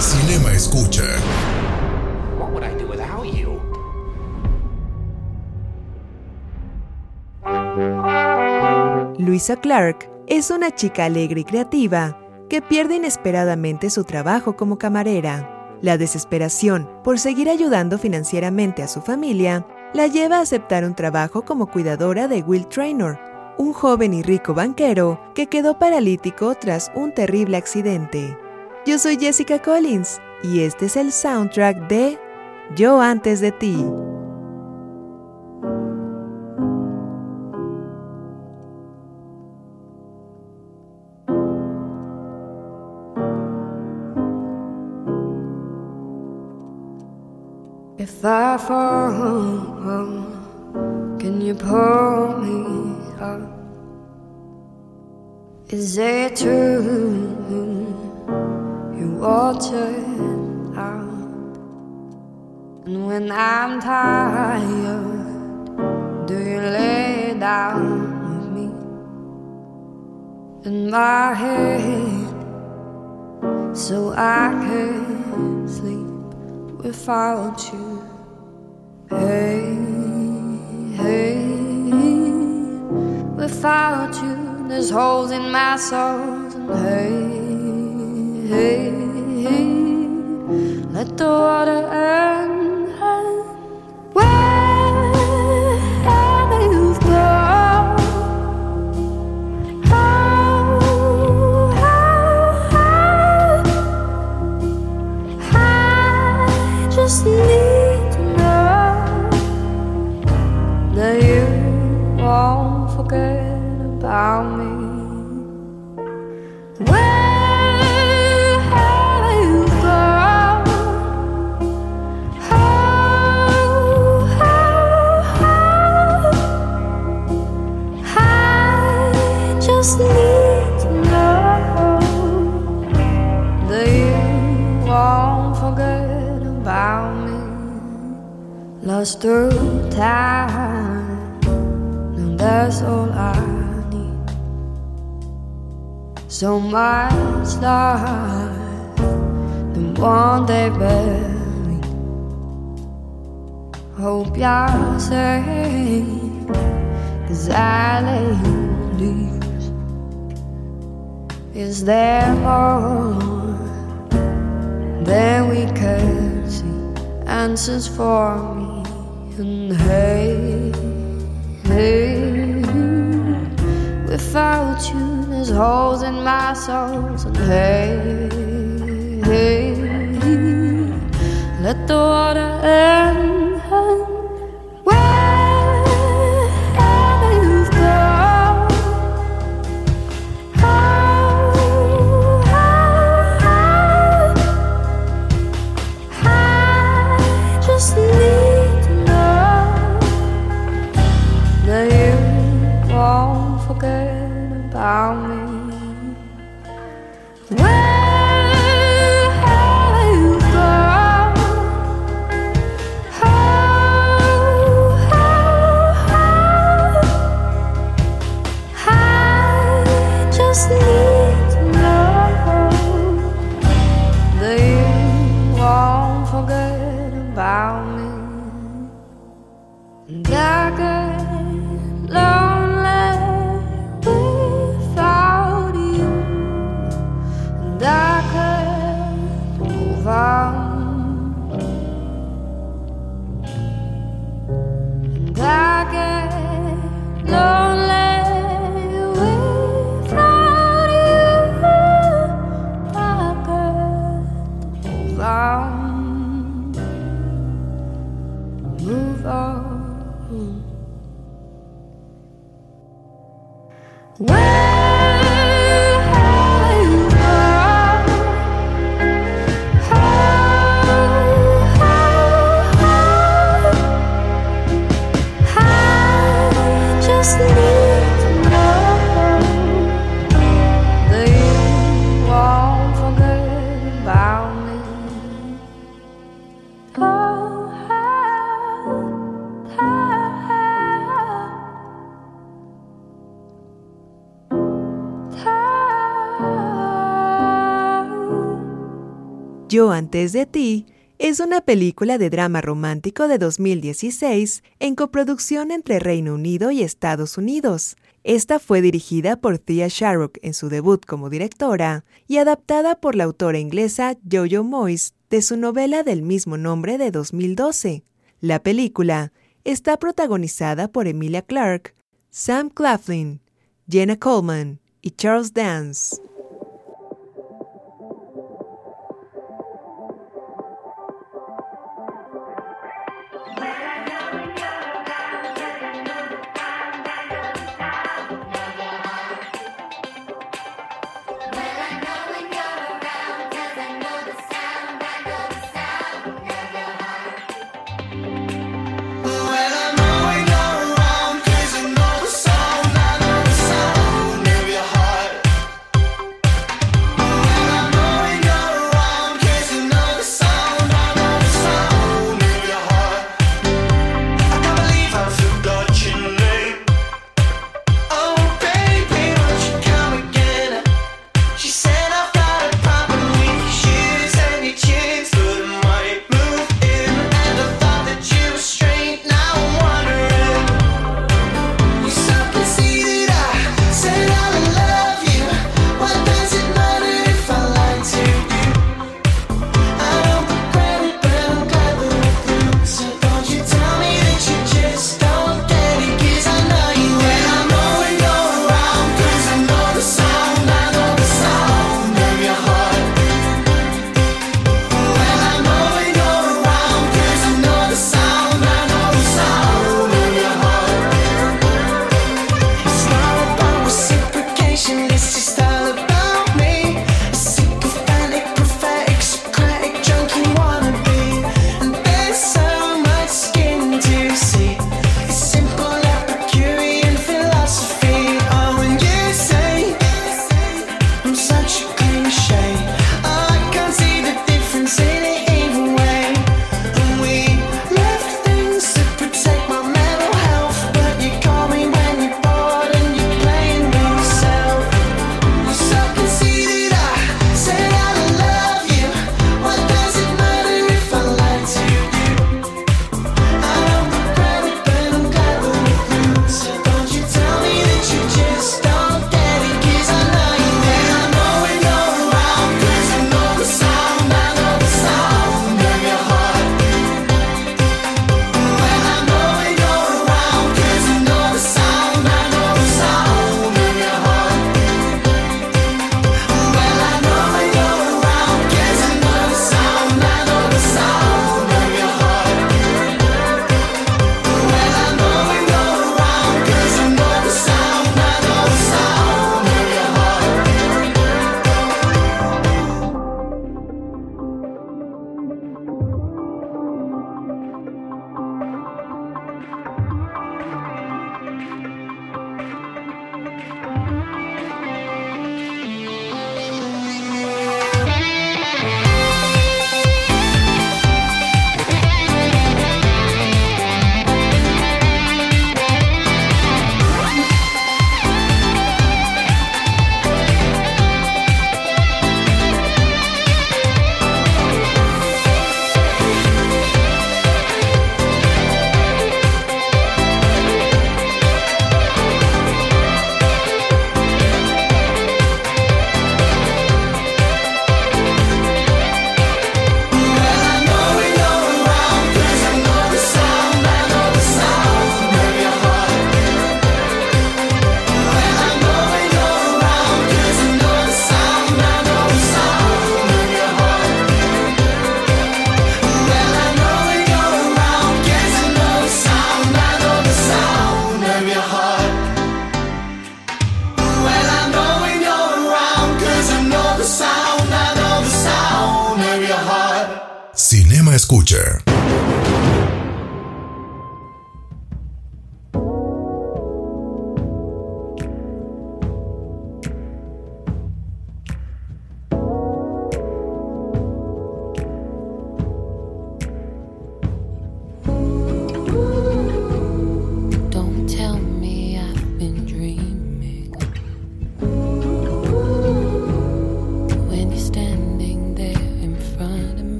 Cinema Escucha. What would I do without you? Luisa Clark es una chica alegre y creativa que pierde inesperadamente su trabajo como camarera. La desesperación por seguir ayudando financieramente a su familia la lleva a aceptar un trabajo como cuidadora de Will Traynor, un joven y rico banquero que quedó paralítico tras un terrible accidente. Yo soy Jessica Collins y este es el soundtrack de Yo antes de ti. If I fall, can you pull me up? Is it true out? And when I'm tired, do you lay down with me in my head so I can sleep without you? Hey, hey, without you, there's holes in my soul. And hey, hey, let the water end. Lost through time, and that's all I need. So much life, the one they bury. Hope you're safe, cause I lay leaves. Is there more than we can see? Answers for me, and hey, hey, without you, there's holes in my soul, and hey, hey, let the water end. Antes de ti es una película de drama romántico de 2016 en coproducción entre Reino Unido y Estados Unidos. Esta fue dirigida por Thea Sharrock en su debut como directora y adaptada por la autora inglesa Jojo Moyes de su novela del mismo nombre de 2012. La película está protagonizada por Emilia Clarke, Sam Claflin, Jenna Coleman y Charles Dance.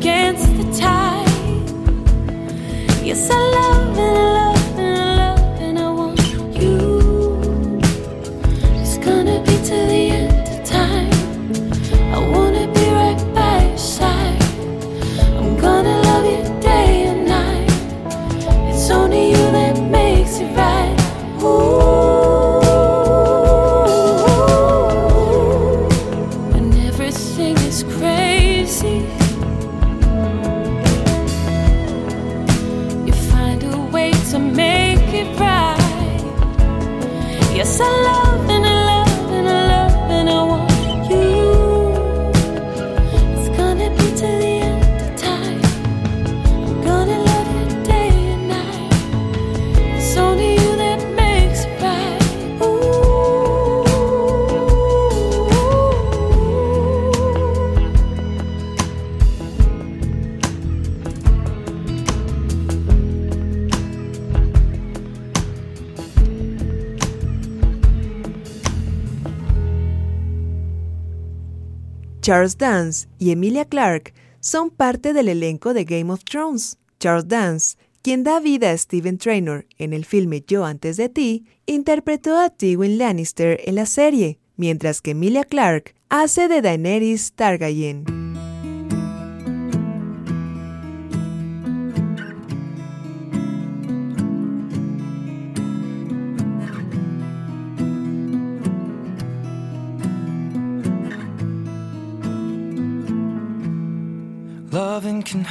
against the tide. Charles Dance y Emilia Clarke son parte del elenco de Game of Thrones. Charles Dance, quien da vida a Steven Traynor en el filme Yo antes de ti, interpretó a Tywin Lannister en la serie, mientras que Emilia Clarke hace de Daenerys Targaryen.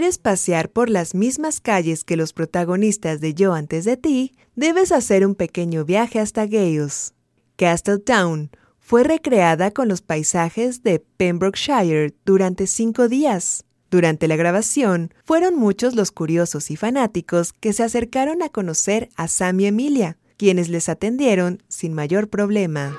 Quieres pasear por las mismas calles que los protagonistas de Yo antes de ti, debes hacer un pequeño viaje hasta Gales. Castletown fue recreada con los paisajes de Pembrokeshire durante cinco días. Durante la grabación, fueron muchos los curiosos y fanáticos que se acercaron a conocer a Sam y Emilia, quienes les atendieron sin mayor problema.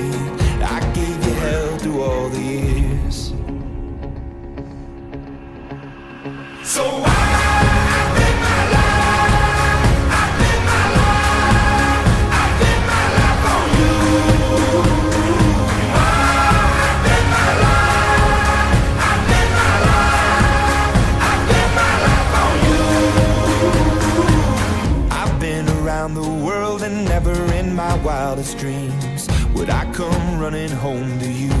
All the years. So I beat my life, I've my life, I've my life on you. I've my life, I've my life, I bet my life on you. I've been around the world and never in my wildest dreams would I come running home to you.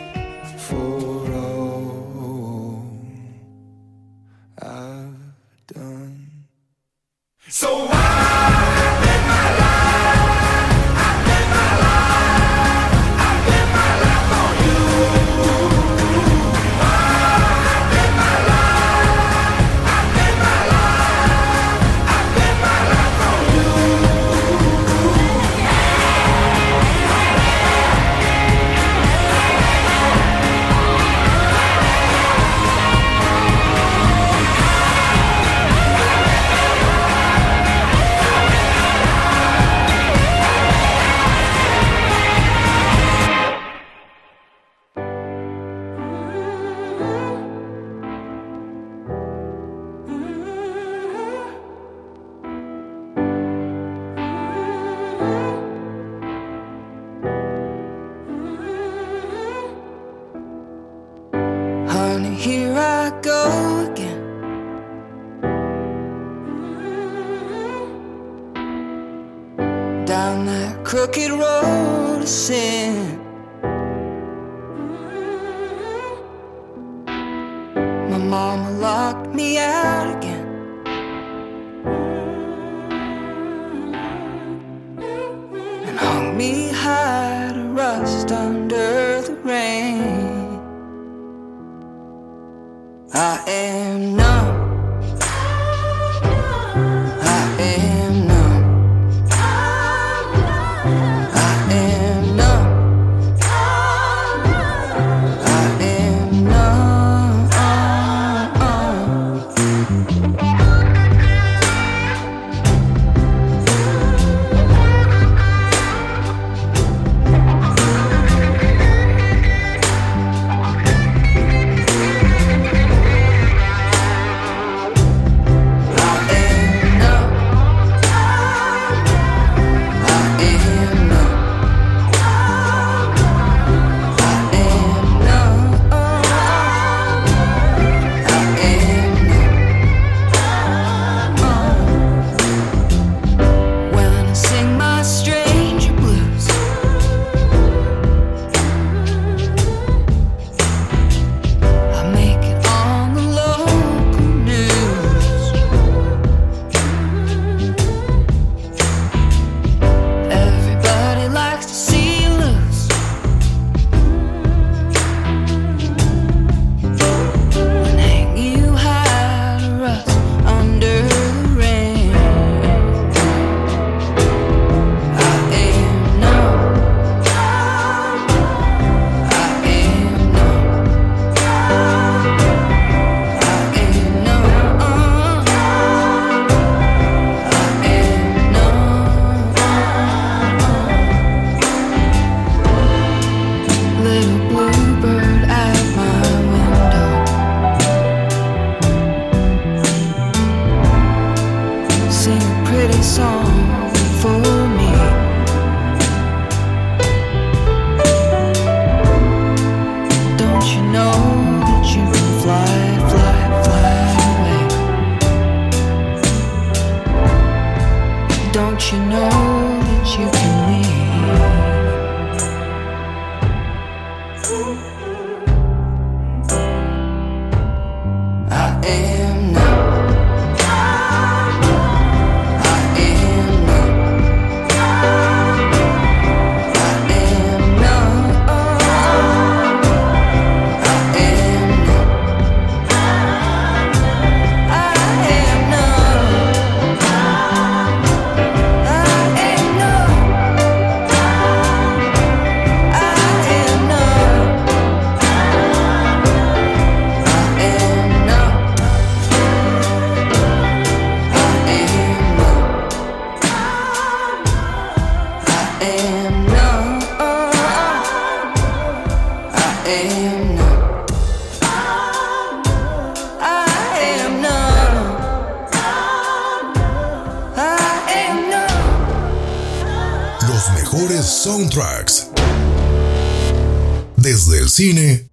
cine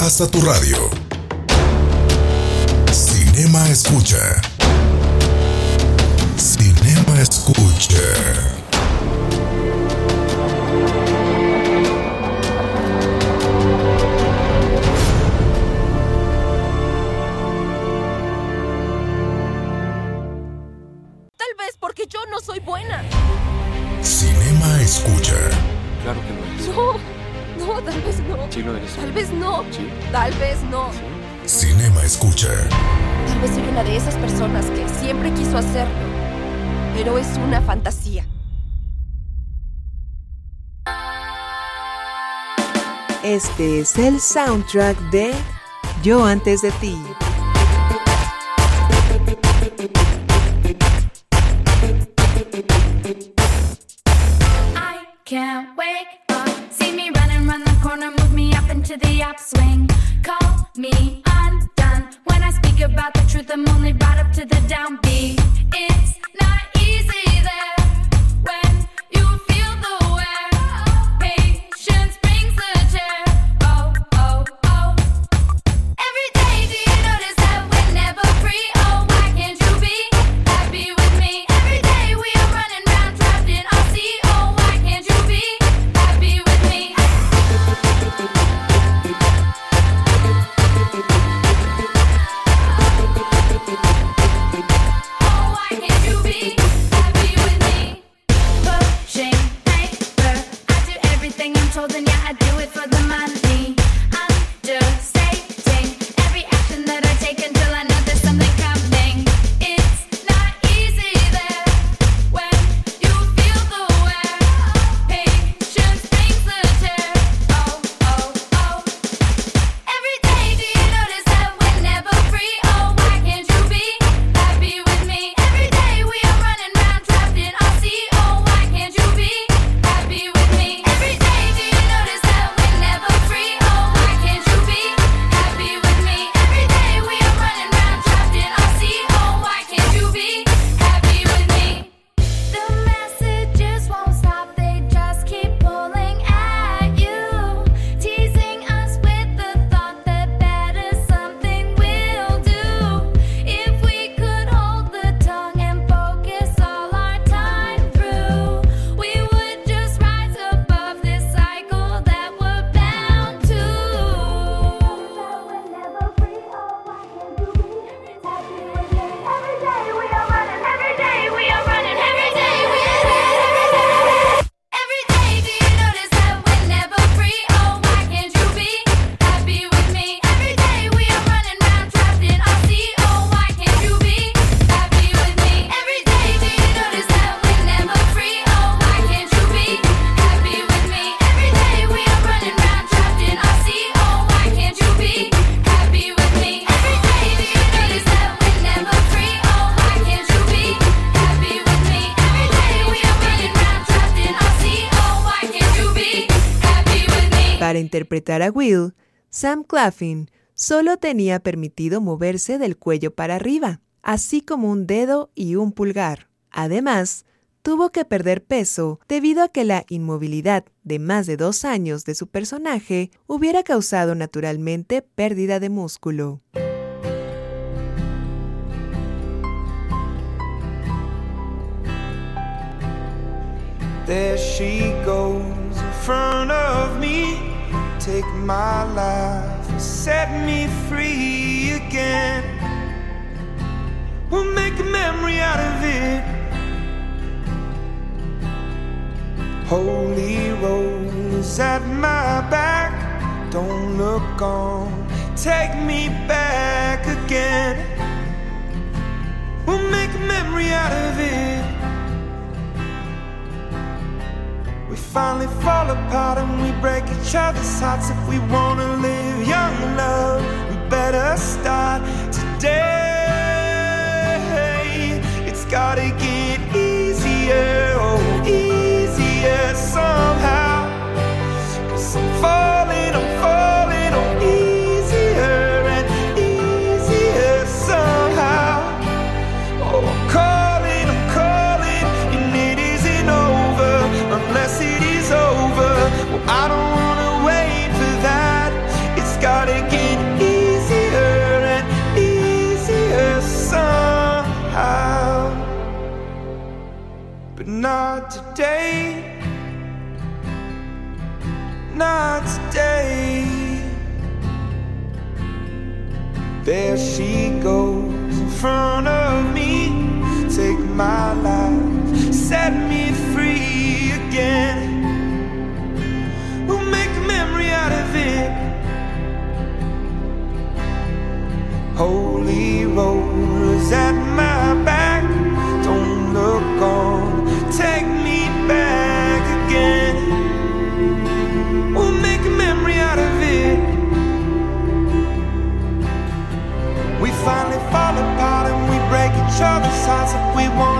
hasta tu radio. Cinema Escucha. Cinema Escucha. Escucha. Claro que no es. No. No, tal vez no. Sí lo eres. Tal vez no. Sí. Tal vez no. Cinema Escucha. Tal vez soy una de esas personas que siempre quiso hacerlo, pero es una fantasía. Este es el soundtrack de Yo antes de ti. Can't wake up, see me running run the corner, move me up into the upswing. Call me undone when I speak about the truth. I'm only right up to the downbeat. It's not easy there. Interpretar a Will, Sam Claflin solo tenía permitido moverse del cuello para arriba, así como un dedo y un pulgar. Además, tuvo que perder peso debido a que la inmovilidad de más de dos años de su personaje hubiera causado naturalmente pérdida de músculo. Take my life, and set me free again. We'll make a memory out of it. Holy rollers at my back. Don't look on, take me back again. We'll make a memory out of it. We finally fall apart and we break each other's hearts. If we wanna live young, love, we better start today. It's gotta today. Not today. There she goes in front of me. Take my life, set me free again. We'll make a memory out of it. Holy rollers finally fall apart and we break each other's hearts. If we wanna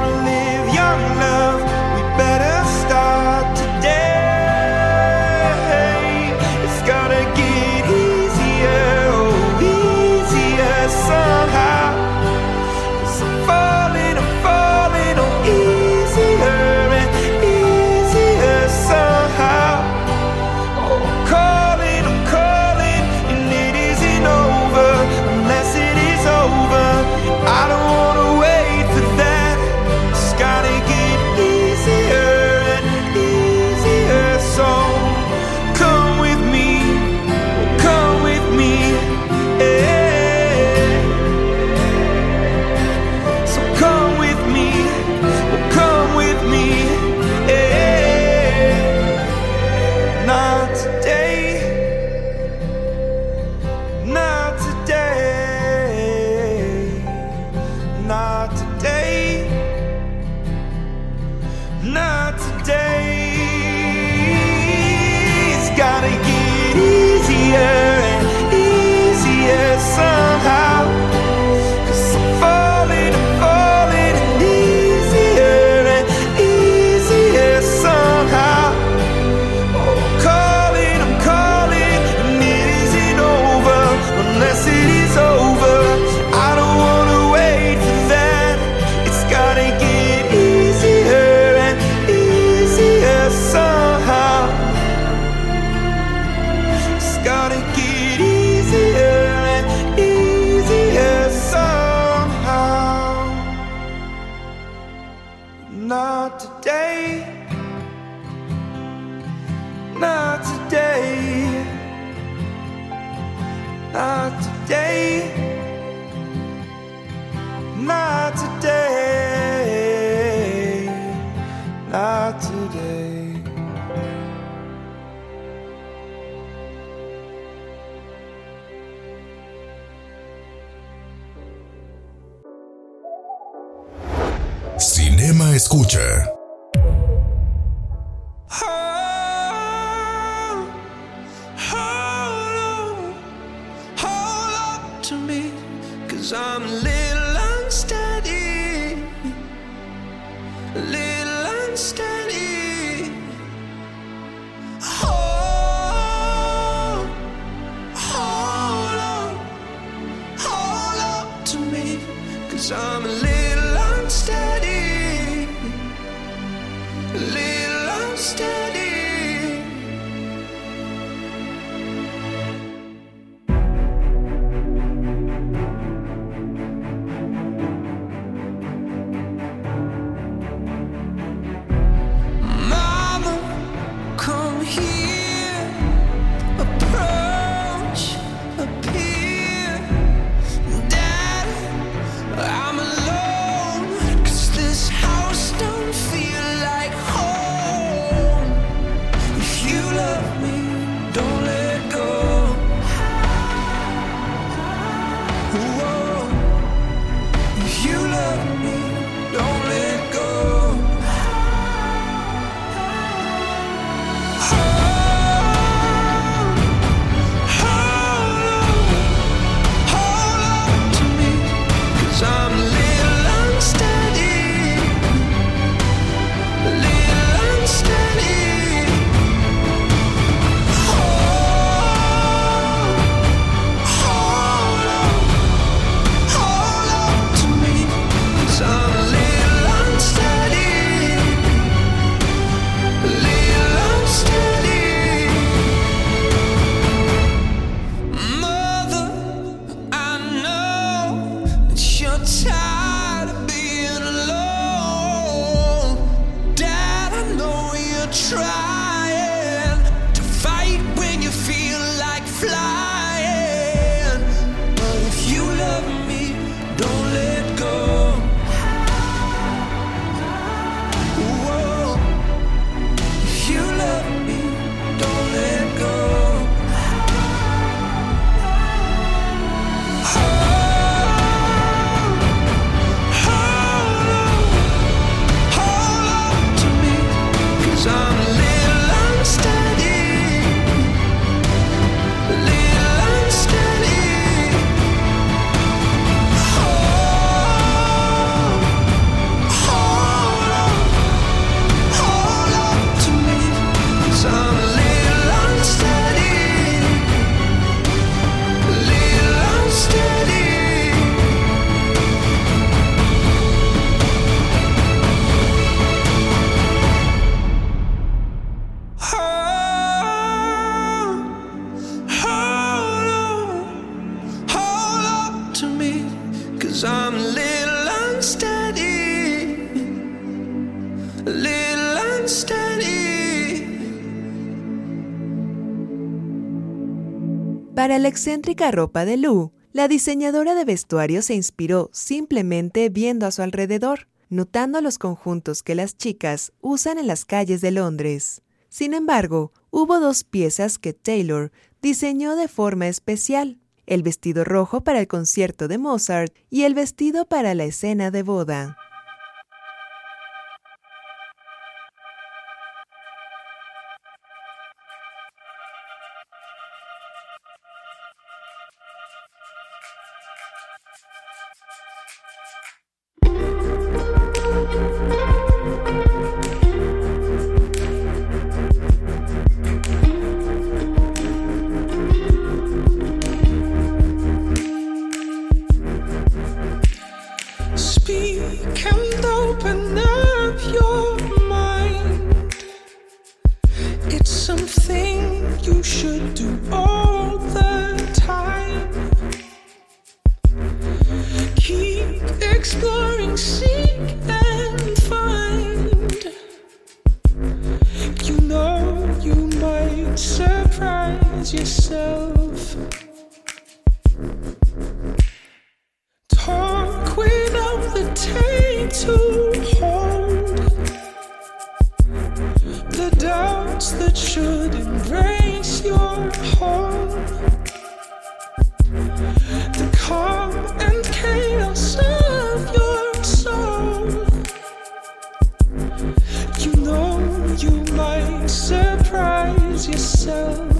la excéntrica ropa de Lou, la diseñadora de vestuario se inspiró simplemente viendo a su alrededor, notando los conjuntos que las chicas usan en las calles de Londres. Sin embargo, hubo dos piezas que Taylor diseñó de forma especial, el vestido rojo para el concierto de Mozart y el vestido para la escena de boda. You know you might surprise yourself.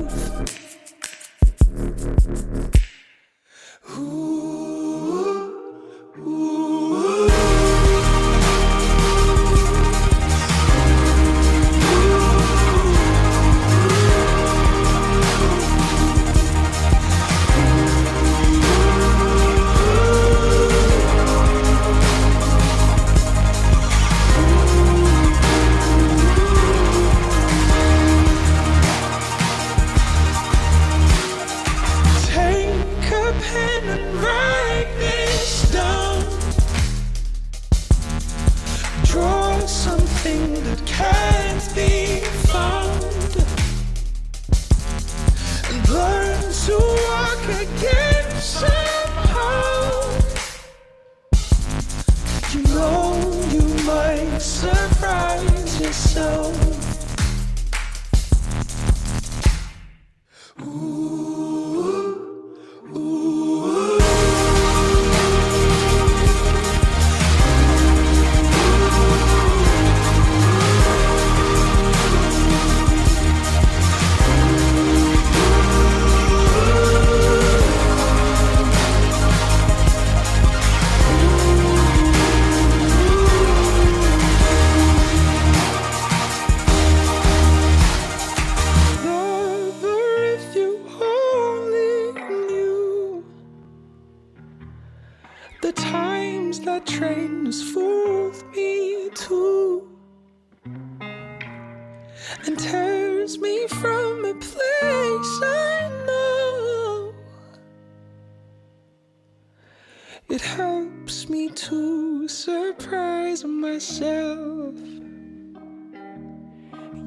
Myself.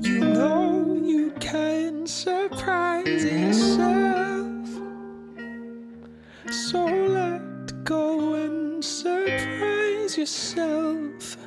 You know you can surprise yourself. So let go and surprise yourself.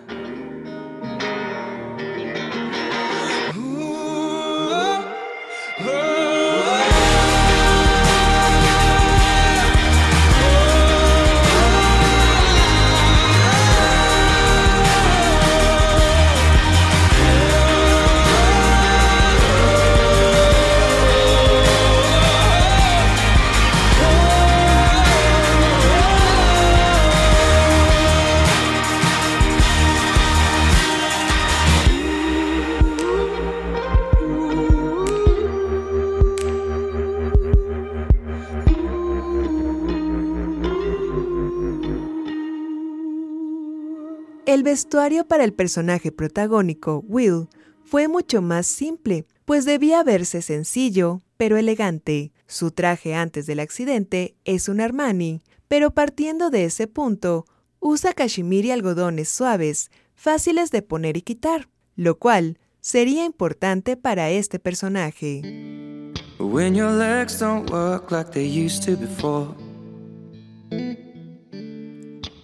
El vestuario para el personaje protagónico, Will, fue mucho más simple, pues debía verse sencillo, pero elegante. Su traje antes del accidente es un Armani, pero partiendo de ese punto, usa cachemir y algodones suaves, fáciles de poner y quitar, lo cual sería importante para este personaje. When your legs don't work like they used to before.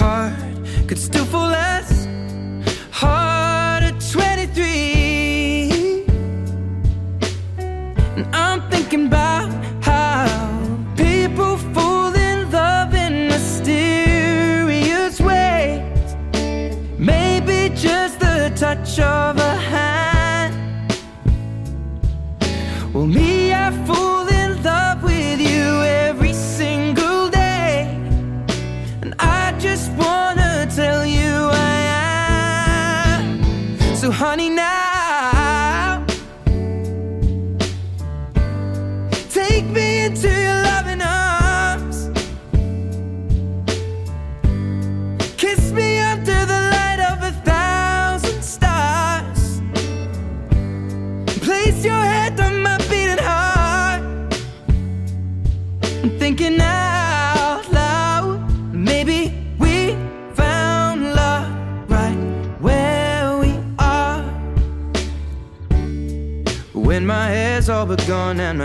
heart could still fall less hard at 23. And I'm thinking about how people fall in love in mysterious ways. Maybe just the touch of a hand. Well, me.